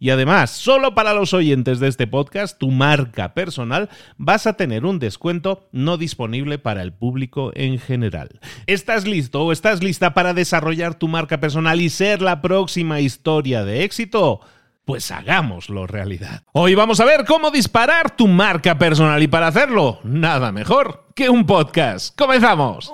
Y además, solo para los oyentes de este podcast, tu marca personal, vas a tener un descuento no disponible para el público en general. ¿Estás listo o estás lista para desarrollar tu marca personal y ser la próxima historia de éxito? Pues hagámoslo realidad. Hoy vamos a ver cómo disparar tu marca personal y para hacerlo, nada mejor que un podcast. ¡Comenzamos!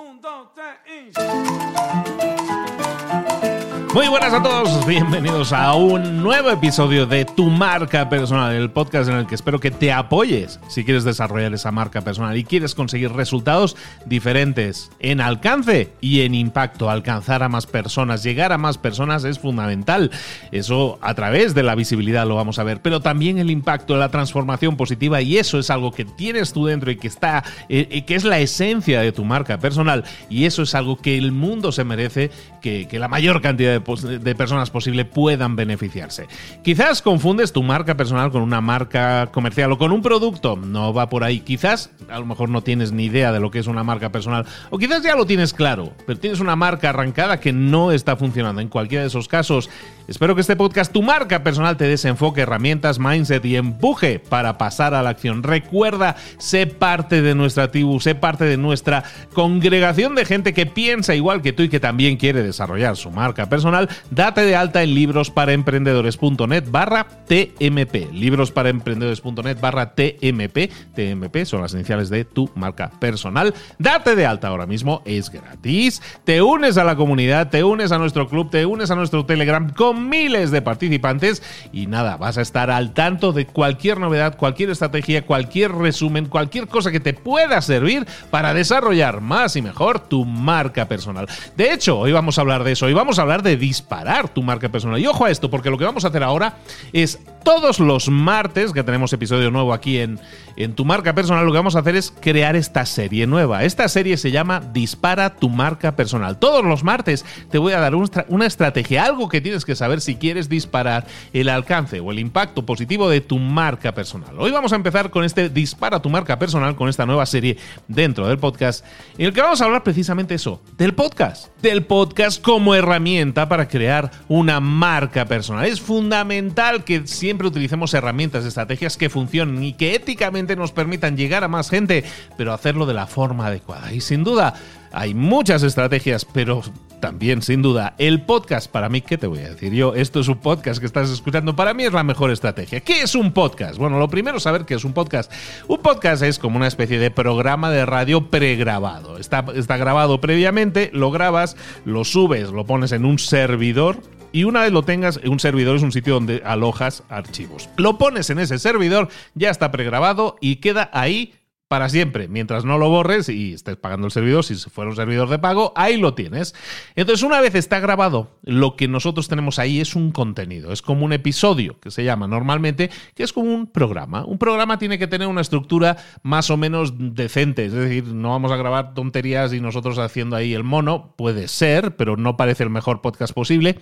Muy buenas a todos, bienvenidos a un nuevo episodio de Tu Marca Personal, el podcast en el que espero que te apoyes si quieres desarrollar esa marca personal y quieres conseguir resultados diferentes en alcance y en impacto. Alcanzar a más personas, llegar a más personas es fundamental. Eso a través de la visibilidad lo vamos a ver, pero también el impacto, la transformación positiva y eso es algo que tienes tú dentro y que está, eh, que es la esencia de tu marca personal y eso es algo que el mundo se merece, que, que la mayor cantidad de de personas posible puedan beneficiarse. Quizás confundes tu marca personal con una marca comercial o con un producto. No va por ahí. Quizás a lo mejor no tienes ni idea de lo que es una marca personal. O quizás ya lo tienes claro, pero tienes una marca arrancada que no está funcionando. En cualquiera de esos casos, espero que este podcast, tu marca personal, te desenfoque herramientas, mindset y empuje para pasar a la acción. Recuerda, sé parte de nuestra tribu, sé parte de nuestra congregación de gente que piensa igual que tú y que también quiere desarrollar su marca personal date de alta en librosparaemprendedores.net barra TMP. Librosparaemprendedores.net barra TMP. TMP son las iniciales de tu marca personal. Date de alta ahora mismo, es gratis. Te unes a la comunidad, te unes a nuestro club, te unes a nuestro Telegram con miles de participantes y nada, vas a estar al tanto de cualquier novedad, cualquier estrategia, cualquier resumen, cualquier cosa que te pueda servir para desarrollar más y mejor tu marca personal. De hecho, hoy vamos a hablar de eso, hoy vamos a hablar de disparar tu marca personal. Y ojo a esto, porque lo que vamos a hacer ahora es todos los martes, que tenemos episodio nuevo aquí en, en tu marca personal, lo que vamos a hacer es crear esta serie nueva. Esta serie se llama Dispara tu marca personal. Todos los martes te voy a dar una estrategia, algo que tienes que saber si quieres disparar el alcance o el impacto positivo de tu marca personal. Hoy vamos a empezar con este Dispara tu marca personal, con esta nueva serie dentro del podcast, en el que vamos a hablar precisamente eso, del podcast. Del podcast como herramienta para crear una marca personal. Es fundamental que siempre utilicemos herramientas, estrategias que funcionen y que éticamente nos permitan llegar a más gente, pero hacerlo de la forma adecuada. Y sin duda, hay muchas estrategias, pero también, sin duda, el podcast, para mí, ¿qué te voy a decir yo? Esto es un podcast que estás escuchando, para mí es la mejor estrategia. ¿Qué es un podcast? Bueno, lo primero es saber qué es un podcast. Un podcast es como una especie de programa de radio pregrabado. Está, está grabado previamente, lo grabas, lo subes, lo pones en un servidor y una vez lo tengas, un servidor es un sitio donde alojas archivos. Lo pones en ese servidor, ya está pregrabado y queda ahí para siempre. Mientras no lo borres y estés pagando el servidor, si fuera un servidor de pago, ahí lo tienes. Entonces, una vez está grabado, lo que nosotros tenemos ahí es un contenido, es como un episodio que se llama normalmente, que es como un programa. Un programa tiene que tener una estructura más o menos decente, es decir, no vamos a grabar tonterías y nosotros haciendo ahí el mono, puede ser, pero no parece el mejor podcast posible.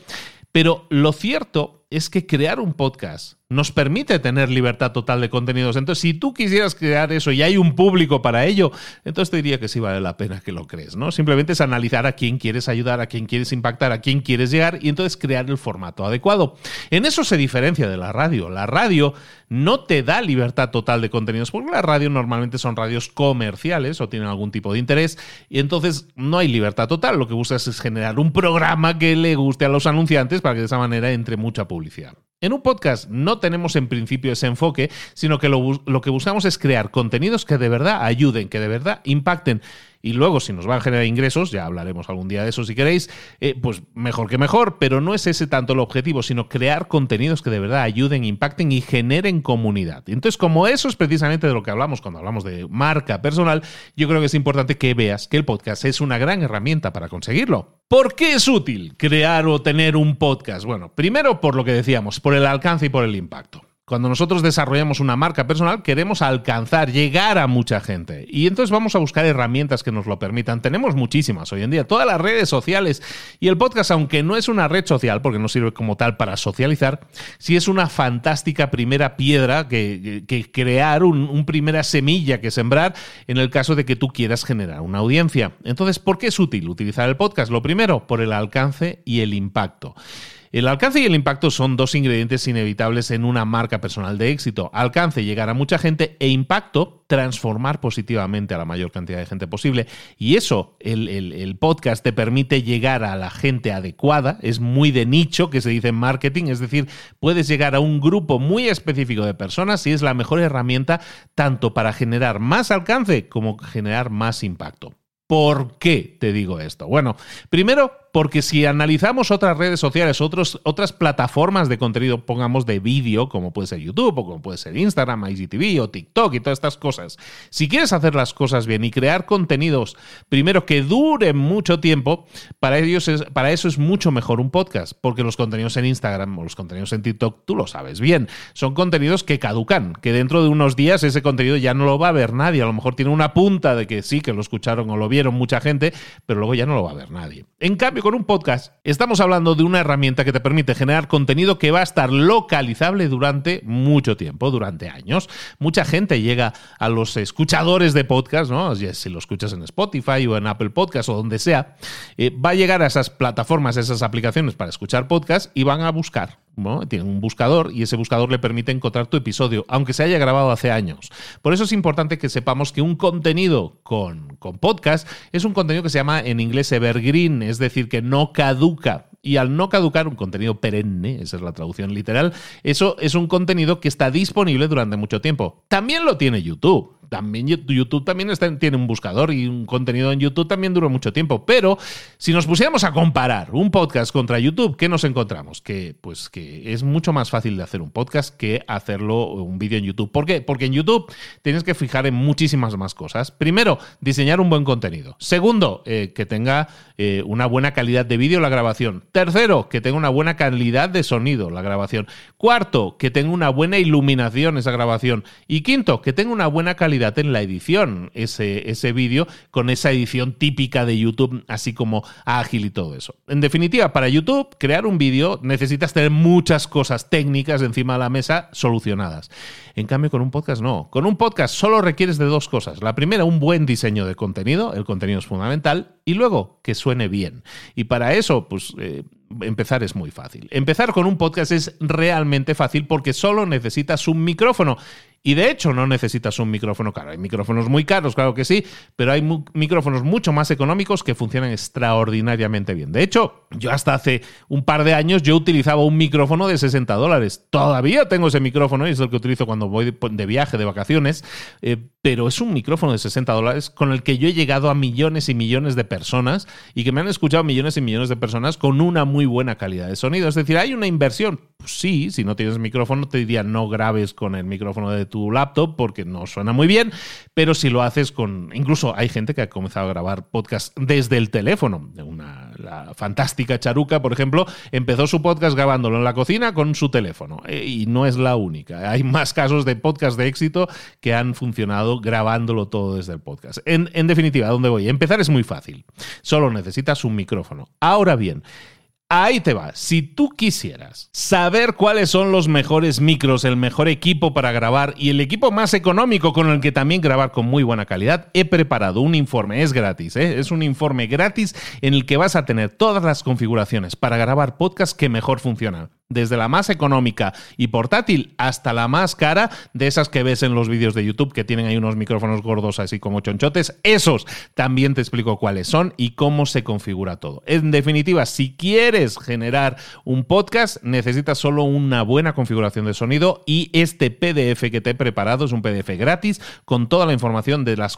Pero lo cierto es que crear un podcast nos permite tener libertad total de contenidos. Entonces, si tú quisieras crear eso y hay un público para ello, entonces te diría que sí vale la pena que lo crees, ¿no? Simplemente es analizar a quién quieres ayudar, a quién quieres impactar, a quién quieres llegar y entonces crear el formato adecuado. En eso se diferencia de la radio. La radio no te da libertad total de contenidos porque la radio normalmente son radios comerciales o tienen algún tipo de interés y entonces no hay libertad total. Lo que buscas es generar un programa que le guste a los anunciantes para que de esa manera entre mucha publicidad publicidad. En un podcast no tenemos en principio ese enfoque, sino que lo, que buscamos es crear contenidos que de verdad ayuden, que de verdad impacten y luego si nos van a generar ingresos, ya hablaremos algún día de eso si queréis, eh, pues mejor que mejor, pero no es ese tanto el objetivo, sino crear contenidos que de verdad ayuden, impacten y generen comunidad. Entonces, como eso es precisamente de lo que hablamos cuando hablamos de marca personal, yo creo que es importante que veas que el podcast es una gran herramienta para conseguirlo. ¿Por qué es útil crear o tener un podcast? Bueno, primero por lo que decíamos, por el alcance y por el impacto. Cuando nosotros desarrollamos una marca personal, queremos alcanzar, llegar a mucha gente. Y entonces vamos a buscar herramientas que nos lo permitan. Tenemos muchísimas hoy en día, todas las redes sociales. Y el podcast, aunque no es una red social, porque no sirve como tal para socializar, sí es una fantástica primera piedra que, crear, una un primera semilla que sembrar en el caso de que tú quieras generar una audiencia. Entonces, ¿por qué es útil utilizar el podcast? Lo primero, por el alcance y el impacto. El alcance y el impacto son dos ingredientes inevitables en una marca personal de éxito. Alcance, llegar a mucha gente e impacto, transformar positivamente a la mayor cantidad de gente posible. Y eso, el, podcast te permite llegar a la gente adecuada, es muy de nicho, que se dice en marketing, es decir, puedes llegar a un grupo muy específico de personas y es la mejor herramienta tanto para generar más alcance como generar más impacto. ¿Por qué te digo esto? Bueno, primero porque si analizamos otras redes sociales, otros, otras plataformas de contenido, pongamos de vídeo, como puede ser YouTube o como puede ser Instagram, IGTV o TikTok y todas estas cosas, si quieres hacer las cosas bien y crear contenidos, primero que duren mucho tiempo, para, ellos es, para eso es mucho mejor un podcast, porque los contenidos en Instagram o los contenidos en TikTok, tú lo sabes bien, son contenidos que caducan, que dentro de unos días ese contenido ya no lo va a ver nadie, a lo mejor tiene una punta de que sí, que lo escucharon o lo vieron mucha gente, pero luego ya no lo va a ver nadie. En cambio, con un podcast, estamos hablando de una herramienta que te permite generar contenido que va a estar localizable durante mucho tiempo, durante años. Mucha gente llega a los escuchadores de podcast, ¿no? Si lo escuchas en Spotify o en Apple Podcast o donde sea, eh, va a llegar a esas plataformas, a esas aplicaciones para escuchar podcast y van a buscar tiene un buscador y ese buscador le permite encontrar tu episodio, aunque se haya grabado hace años. Por eso es importante que sepamos que un contenido con, con podcast es un contenido que se llama en inglés evergreen, es decir, que no caduca. Y al no caducar un contenido perenne, esa es la traducción literal, eso es un contenido que está disponible durante mucho tiempo. También lo tiene YouTube también YouTube también tiene un buscador y un contenido en YouTube también dura mucho tiempo. Pero si nos pusiéramos a comparar un podcast contra YouTube, ¿qué nos encontramos? Que pues que es mucho más fácil de hacer un podcast que hacerlo un vídeo en YouTube. ¿Por qué? Porque en YouTube tienes que fijar en muchísimas más cosas. Primero, diseñar un buen contenido. Segundo, eh, que tenga eh, una buena calidad de vídeo la grabación. Tercero, que tenga una buena calidad de sonido la grabación. Cuarto, que tenga una buena iluminación esa grabación. Y quinto, que tenga una buena calidad en la edición ese, ese vídeo con esa edición típica de YouTube, así como ágil y todo eso. En definitiva, para YouTube, crear un vídeo necesitas tener muchas cosas técnicas encima de la mesa solucionadas. En cambio, con un podcast no. Con un podcast solo requieres de dos cosas. La primera, un buen diseño de contenido. El contenido es fundamental. Y luego, que suene bien. Y para eso, pues... Eh, empezar es muy fácil. Empezar con un podcast es realmente fácil porque solo necesitas un micrófono y de hecho no necesitas un micrófono caro. Hay micrófonos muy caros, claro que sí, pero hay micrófonos mucho más económicos que funcionan extraordinariamente bien. De hecho, yo hasta hace un par de años yo utilizaba un micrófono de 60 dólares. Todavía tengo ese micrófono y es el que utilizo cuando voy de viaje, de vacaciones, eh, pero es un micrófono de 60 dólares con el que yo he llegado a millones y millones de personas y que me han escuchado millones y millones de personas con una muy buena calidad de sonido. Es decir, hay una inversión. Pues sí, si no tienes micrófono te diría no grabes con el micrófono de tu tu laptop porque no suena muy bien, pero si lo haces con... Incluso hay gente que ha comenzado a grabar podcast desde el teléfono. Una, la fantástica Charuca, por ejemplo, empezó su podcast grabándolo en la cocina con su teléfono. Eh, y no es la única. Hay más casos de podcast de éxito que han funcionado grabándolo todo desde el podcast. En, en definitiva, ¿a dónde voy? Empezar es muy fácil. Solo necesitas un micrófono. Ahora bien, Ahí te va. Si tú quisieras saber cuáles son los mejores micros, el mejor equipo para grabar y el equipo más económico con el que también grabar con muy buena calidad, he preparado un informe. Es gratis, ¿eh? es un informe gratis en el que vas a tener todas las configuraciones para grabar podcasts que mejor funcionan desde la más económica y portátil hasta la más cara, de esas que ves en los vídeos de YouTube que tienen ahí unos micrófonos gordos así como chonchotes, esos también te explico cuáles son y cómo se configura todo. En definitiva, si quieres generar un podcast, necesitas solo una buena configuración de sonido y este PDF que te he preparado es un PDF gratis con toda la información de las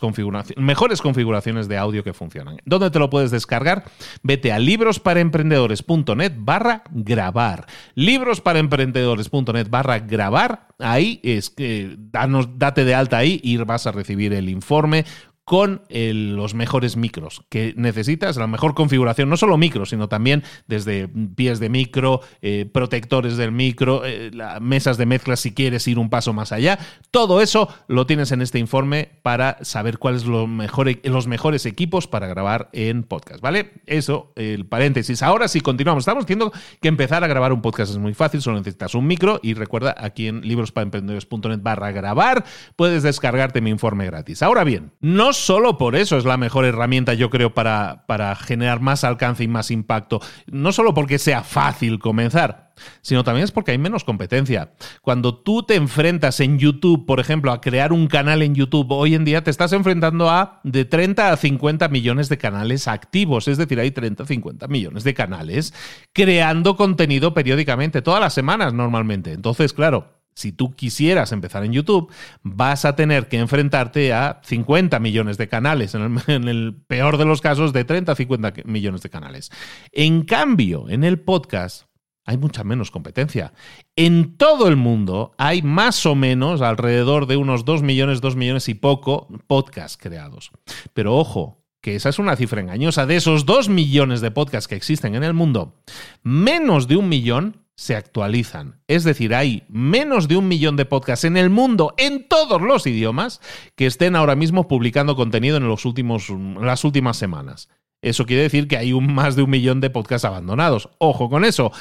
mejores configuraciones de audio que funcionan. ¿Dónde te lo puedes descargar? Vete a librosparaemprendedores.net barra grabar librosparaemprendedores.net barra grabar. Ahí es que danos, date de alta ahí y vas a recibir el informe con los mejores micros que necesitas, la mejor configuración, no solo micros, sino también desde pies de micro, eh, protectores del micro, eh, mesas de mezcla si quieres ir un paso más allá. Todo eso lo tienes en este informe para saber cuáles son los mejores equipos para grabar en podcast, ¿vale? Eso, el paréntesis. Ahora sí, continuamos. Estamos diciendo que empezar a grabar un podcast es muy fácil, solo necesitas un micro y recuerda aquí en librosparaemprendedores.net barra grabar puedes descargarte mi informe gratis. Ahora bien, no solo por eso es la mejor herramienta, yo creo, para, para generar más alcance y más impacto. No solo porque sea fácil comenzar, sino también es porque hay menos competencia. Cuando tú te enfrentas en YouTube, por ejemplo, a crear un canal en YouTube, hoy en día te estás enfrentando a de 30 a 50 millones de canales activos, es decir, hay 30 a 50 millones de canales creando contenido periódicamente, todas las semanas normalmente. Entonces, claro, si tú quisieras empezar en YouTube, vas a tener que enfrentarte a 50 millones de canales, en el, peor de los casos, de 30 a 50 millones de canales. En cambio, en el podcast hay mucha menos competencia. En todo el mundo hay más o menos alrededor de unos 2 millones, 2 millones y poco podcasts creados. Pero ojo, que esa es una cifra engañosa. De esos 2 millones de podcasts que existen en el mundo, menos de un millón se actualizan. Es decir, hay menos de un millón de podcasts en el mundo, en todos los idiomas, que estén ahora mismo publicando contenido en los últimos, las últimas semanas. Eso quiere decir que hay un, más de un millón de podcasts abandonados. Ojo con eso.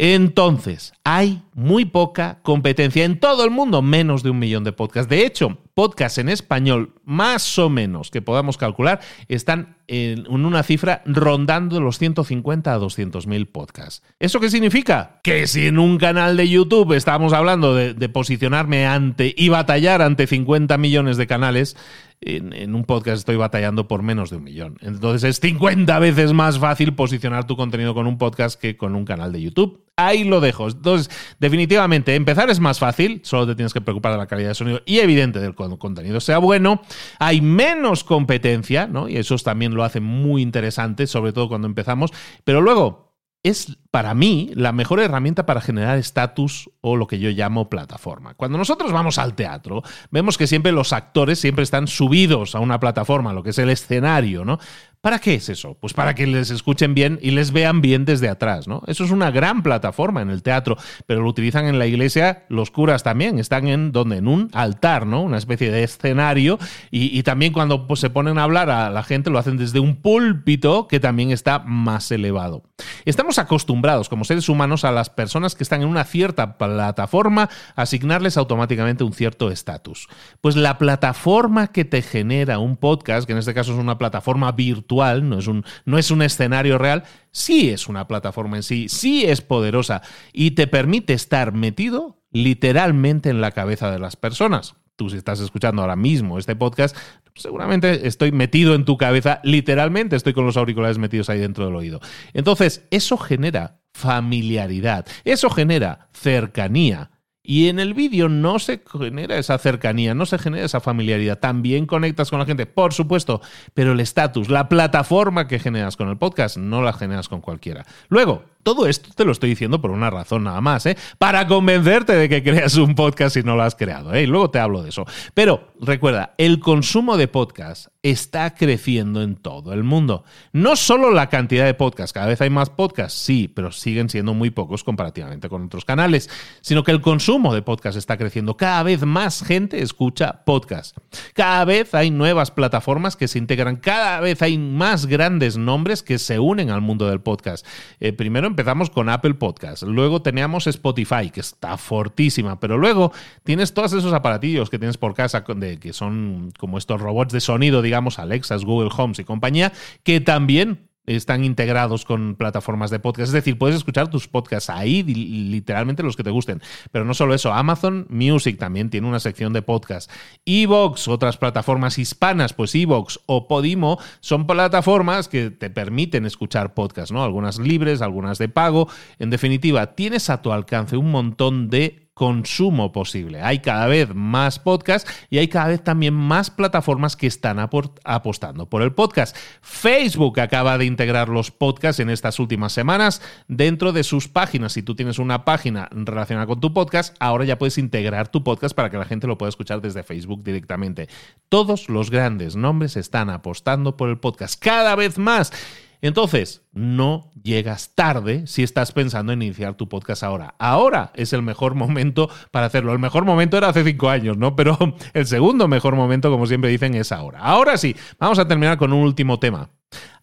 Entonces, hay muy poca competencia en todo el mundo, menos de un millón de podcasts. De hecho, podcasts en español, más o menos, que podamos calcular, están en una cifra rondando los 150 a 200 mil podcasts. ¿Eso qué significa? Que si en un canal de YouTube estamos hablando de, de posicionarme ante y batallar ante 50 millones de canales, en, un podcast estoy batallando por menos de un millón. Entonces es 50 veces más fácil posicionar tu contenido con un podcast que con un canal de YouTube. Ahí lo dejo. Entonces, definitivamente, empezar es más fácil, solo te tienes que preocupar de la calidad de sonido y evidente del contenido sea bueno. Hay menos competencia, ¿no? Y eso también lo hace muy interesante, sobre todo cuando empezamos. Pero luego, es para mí la mejor herramienta para generar estatus o lo que yo llamo plataforma. Cuando nosotros vamos al teatro, vemos que siempre los actores siempre están subidos a una plataforma, lo que es el escenario, ¿no? ¿Para qué es eso? Pues para que les escuchen bien y les vean bien desde atrás, ¿no? Eso es una gran plataforma en el teatro, pero lo utilizan en la iglesia los curas también, están en donde en un altar, ¿no? Una especie de escenario y, también cuando pues, se ponen a hablar a la gente lo hacen desde un púlpito que también está más elevado. Estamos acostumbrados como seres humanos a las personas que están en una cierta plataforma asignarles automáticamente un cierto estatus. Pues la plataforma que te genera un podcast, que en este caso es una plataforma virtual no es un, no es un escenario real, sí es una plataforma en sí, sí es poderosa y te permite estar metido literalmente en la cabeza de las personas. Tú si estás escuchando ahora mismo este podcast, seguramente estoy metido en tu cabeza, literalmente estoy con los auriculares metidos ahí dentro del oído. Entonces, eso genera familiaridad, eso genera cercanía, y en el vídeo no se genera esa cercanía, no se genera esa familiaridad. También conectas con la gente, por supuesto, pero el estatus, la plataforma que generas con el podcast, no la generas con cualquiera. Luego, todo esto te lo estoy diciendo por una razón nada más, ¿eh? Para convencerte de que creas un podcast si no lo has creado, ¿eh? Y luego te hablo de eso. Pero recuerda, el consumo de podcast está creciendo en todo el mundo. No solo la cantidad de podcasts, cada vez hay más podcasts, sí, pero siguen siendo muy pocos comparativamente con otros canales, sino que el consumo de podcast está creciendo. Cada vez más gente escucha podcast. Cada vez hay nuevas plataformas que se integran, cada vez hay más grandes nombres que se unen al mundo del podcast. Eh, Primero empezamos con Apple Podcast, luego teníamos Spotify, que está fortísima, pero luego tienes todos esos aparatillos que tienes por casa, que son como estos robots de sonido, digamos, Alexas, Google Homes y compañía, que también están integrados con plataformas de podcast. Es decir, puedes escuchar tus podcasts ahí, literalmente los que te gusten. Pero no solo eso, Amazon Music también tiene una sección de podcast. Evox, otras plataformas hispanas, pues Evox o Podimo son plataformas que te permiten escuchar podcasts, ¿no? Algunas libres, algunas de pago. En definitiva, tienes a tu alcance un montón de consumo posible. Hay cada vez más podcasts y hay cada vez también más plataformas que están apostando por el podcast. Facebook acaba de integrar los podcasts en estas últimas semanas dentro de sus páginas. Si tú tienes una página relacionada con tu podcast, ahora ya puedes integrar tu podcast para que la gente lo pueda escuchar desde Facebook directamente. Todos los grandes nombres están apostando por el podcast cada vez más. Entonces, no llegas tarde si estás pensando en iniciar tu podcast ahora. Ahora es el mejor momento para hacerlo. El mejor momento era hace cinco años, ¿no? Pero el segundo mejor momento, como siempre dicen, es ahora. Ahora sí, vamos a terminar con un último tema.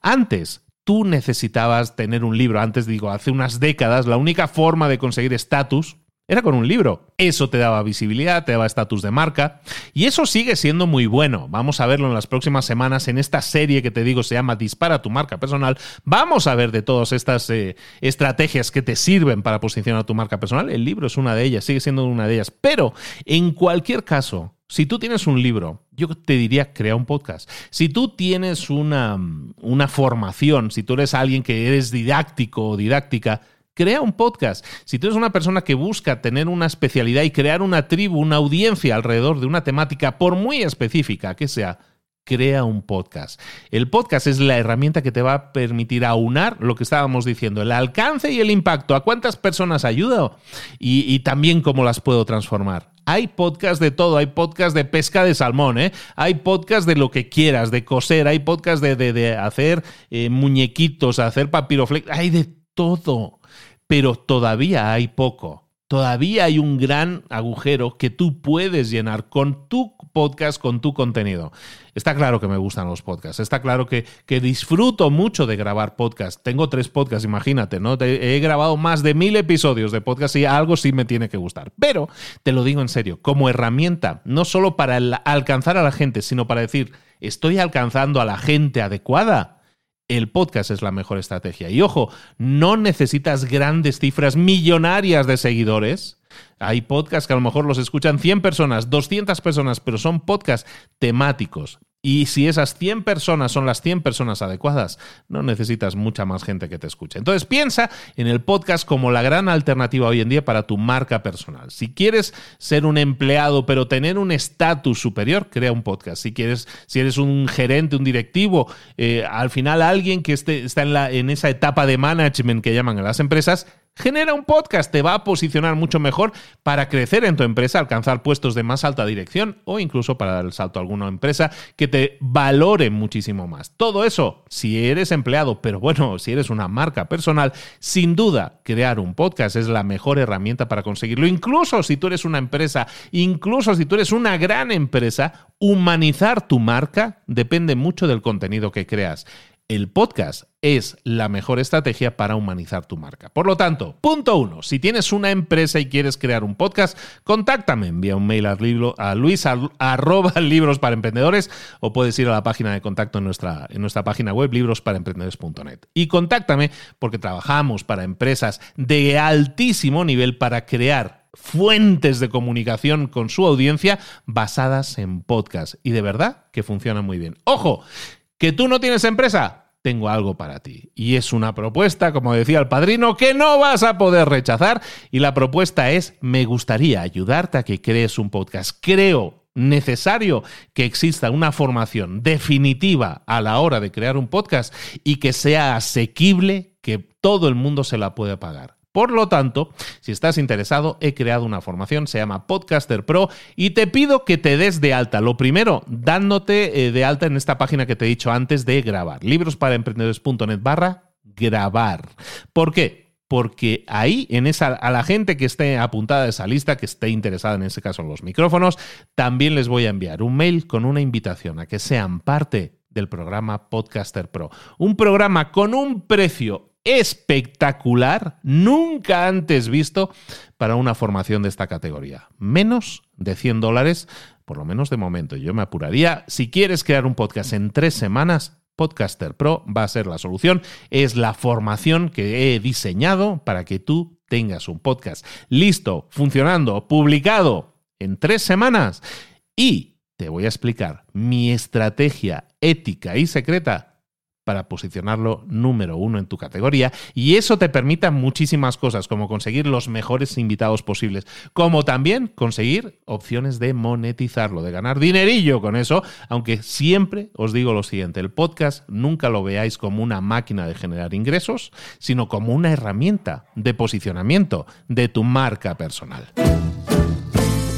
Antes, tú necesitabas tener un libro. Antes, digo, hace unas décadas, la única forma de conseguir estatus era con un libro. Eso te daba visibilidad, te daba estatus de marca. Y eso sigue siendo muy bueno. Vamos a verlo en las próximas semanas en esta serie que te digo se llama Dispara tu marca personal. Vamos a ver de todas estas eh, estrategias que te sirven para posicionar tu marca personal. El libro es una de ellas, sigue siendo una de ellas. Pero en cualquier caso, si tú tienes un libro, yo te diría crea un podcast. Si tú tienes una, una formación, si tú eres alguien que eres didáctico o didáctica, crea un podcast. Si tú eres una persona que busca tener una especialidad y crear una tribu, una audiencia alrededor de una temática, por muy específica que sea, crea un podcast. El podcast es la herramienta que te va a permitir aunar lo que estábamos diciendo, el alcance y el impacto, a cuántas personas ayudo y, también cómo las puedo transformar. Hay podcast de todo, hay podcast de pesca de salmón, ¿eh? hay podcast de lo que quieras, de coser, hay podcast de, hacer eh, muñequitos, hacer papiroflex, hay de todo pero todavía hay poco. Todavía hay un gran agujero que tú puedes llenar con tu podcast, con tu contenido. Está claro que me gustan los podcasts, está claro que, que disfruto mucho de grabar podcasts. Tengo tres podcasts, imagínate, ¿no? he grabado más de mil episodios de podcast y algo sí me tiene que gustar. Pero te lo digo en serio, como herramienta, no solo para alcanzar a la gente, sino para decir, estoy alcanzando a la gente adecuada el podcast es la mejor estrategia. Y ojo, no necesitas grandes cifras millonarias de seguidores. Hay podcasts que a lo mejor los escuchan 100 personas, 200 personas, pero son podcasts temáticos, y si esas 100 personas son las 100 personas adecuadas, no necesitas mucha más gente que te escuche. Entonces piensa en el podcast como la gran alternativa hoy en día para tu marca personal. Si quieres ser un empleado pero tener un estatus superior, crea un podcast. Si quieres, si eres un gerente, un directivo, eh, al final alguien que esté, está en, la, en esa etapa de management que llaman a las empresas, Genera un podcast, te va a posicionar mucho mejor para crecer en tu empresa, alcanzar puestos de más alta dirección o incluso para dar el salto a alguna empresa que te valore muchísimo más. Todo eso, si eres empleado, pero bueno, si eres una marca personal, sin duda crear un podcast es la mejor herramienta para conseguirlo. Incluso si tú eres una empresa, incluso si tú eres una gran empresa, humanizar tu marca depende mucho del contenido que creas el podcast es la mejor estrategia para humanizar tu marca. Por lo tanto, punto uno, si tienes una empresa y quieres crear un podcast, contáctame, envía un mail a, a luis arroba libros para emprendedores o puedes ir a la página de contacto en nuestra, en nuestra página web librosparaemprendedores.net. Y contáctame porque trabajamos para empresas de altísimo nivel para crear fuentes de comunicación con su audiencia basadas en podcast. Y de verdad que funciona muy bien. Ojo, ¿Que tú no tienes empresa? Tengo algo para ti. Y es una propuesta, como decía el padrino, que no vas a poder rechazar. Y la propuesta es, me gustaría ayudarte a que crees un podcast. Creo necesario que exista una formación definitiva a la hora de crear un podcast y que sea asequible, que todo el mundo se la pueda pagar. Por lo tanto, si estás interesado, he creado una formación, se llama Podcaster Pro, y te pido que te des de alta. Lo primero, dándote eh, de alta en esta página que te he dicho antes de grabar, librosparaemprendedores.net barra grabar. ¿Por qué? Porque ahí, en esa, a la gente que esté apuntada a esa lista, que esté interesada en ese caso en los micrófonos, también les voy a enviar un mail con una invitación a que sean parte del programa Podcaster Pro. Un programa con un precio espectacular, nunca antes visto para una formación de esta categoría. Menos de 100 dólares, por lo menos de momento. Yo me apuraría. Si quieres crear un podcast en tres semanas, Podcaster Pro va a ser la solución. Es la formación que he diseñado para que tú tengas un podcast listo, funcionando, publicado en tres semanas. Y te voy a explicar mi estrategia ética y secreta para posicionarlo número uno en tu categoría y eso te permita muchísimas cosas como conseguir los mejores invitados posibles, como también conseguir opciones de monetizarlo, de ganar dinerillo con eso, aunque siempre os digo lo siguiente, el podcast nunca lo veáis como una máquina de generar ingresos, sino como una herramienta de posicionamiento de tu marca personal.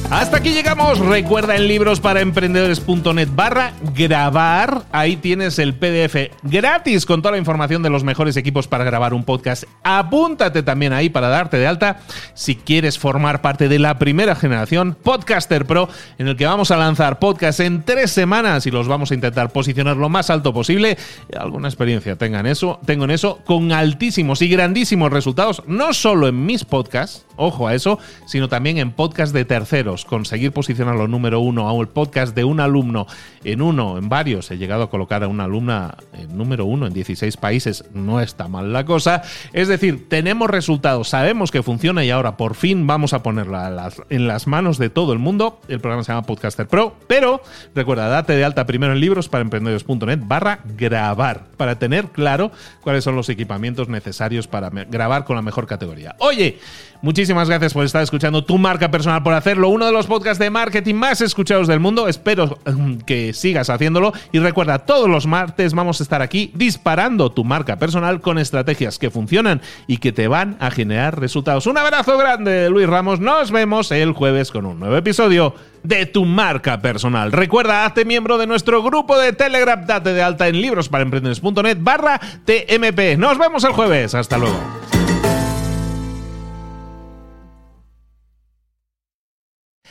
Hasta aquí llegamos. Recuerda en libros para emprendedores.net barra grabar. Ahí tienes el PDF gratis con toda la información de los mejores equipos para grabar un podcast. Apúntate también ahí para darte de alta si quieres formar parte de la primera generación Podcaster Pro, en el que vamos a lanzar podcast en tres semanas y los vamos a intentar posicionar lo más alto posible. Alguna experiencia tengan eso, tengo en eso, con altísimos y grandísimos resultados, no solo en mis podcasts, ojo a eso, sino también en podcasts de terceros conseguir posicionarlo número uno a un podcast de un alumno en uno, en varios, he llegado a colocar a una alumna en número uno en 16 países, no está mal la cosa. Es decir, tenemos resultados, sabemos que funciona y ahora por fin vamos a ponerla en las manos de todo el mundo. El programa se llama Podcaster Pro, pero recuerda, date de alta primero en libros para emprendedores.net barra grabar, para tener claro cuáles son los equipamientos necesarios para grabar con la mejor categoría. Oye, muchísimas gracias por estar escuchando tu marca personal, por hacerlo. Uno de los podcasts de marketing más escuchados del mundo. Espero um, que sigas haciéndolo. Y recuerda, todos los martes vamos a estar aquí disparando tu marca personal con estrategias que funcionan y que te van a generar resultados. Un abrazo grande, Luis Ramos. Nos vemos el jueves con un nuevo episodio de tu marca personal. Recuerda, hazte miembro de nuestro grupo de Telegram, date de alta en librosparaemprendedores.net barra TMP. Nos vemos el jueves. Hasta luego.